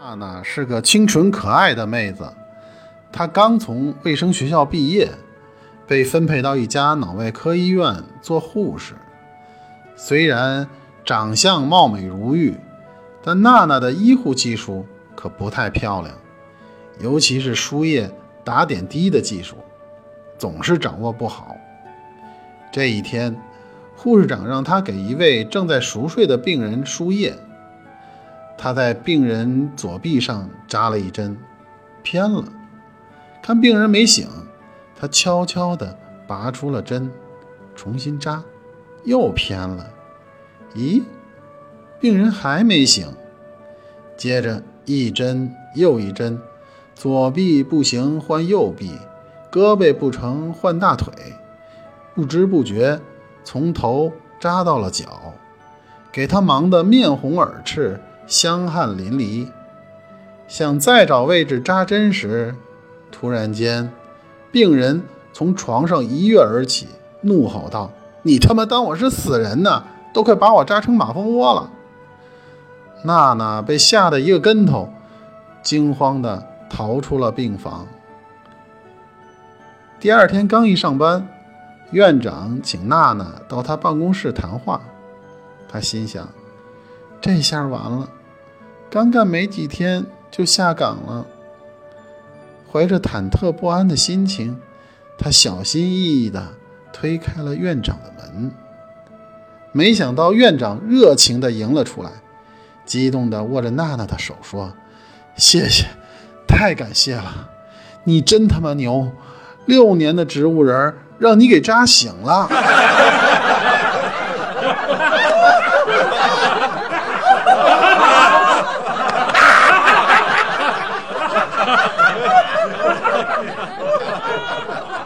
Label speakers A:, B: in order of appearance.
A: 娜娜是个清纯可爱的妹子，她刚从卫生学校毕业，被分配到一家脑外科医院做护士。虽然长相貌美如玉，但娜娜的医护技术可不太漂亮，尤其是输液、打点滴的技术，总是掌握不好。这一天，护士长让她给一位正在熟睡的病人输液。他在病人左臂上扎了一针，偏了。看病人没醒，他悄悄地拔出了针，重新扎，又偏了。咦，病人还没醒。接着一针又一针，左臂不行换右臂，胳膊不成换大腿，不知不觉从头扎到了脚，给他忙得面红耳赤。香汗淋漓，想再找位置扎针时，突然间，病人从床上一跃而起，怒吼道：“你他妈当我是死人呢？都快把我扎成马蜂窝了！”娜娜被吓得一个跟头，惊慌地逃出了病房。第二天刚一上班，院长请娜娜到他办公室谈话，他心想：这下完了。刚干没几天就下岗了，怀着忐忑不安的心情，他小心翼翼地推开了院长的门。没想到院长热情地迎了出来，激动地握着娜娜的手说：“谢谢，太感谢了，你真他妈牛！六年的植物人让你给扎醒了。”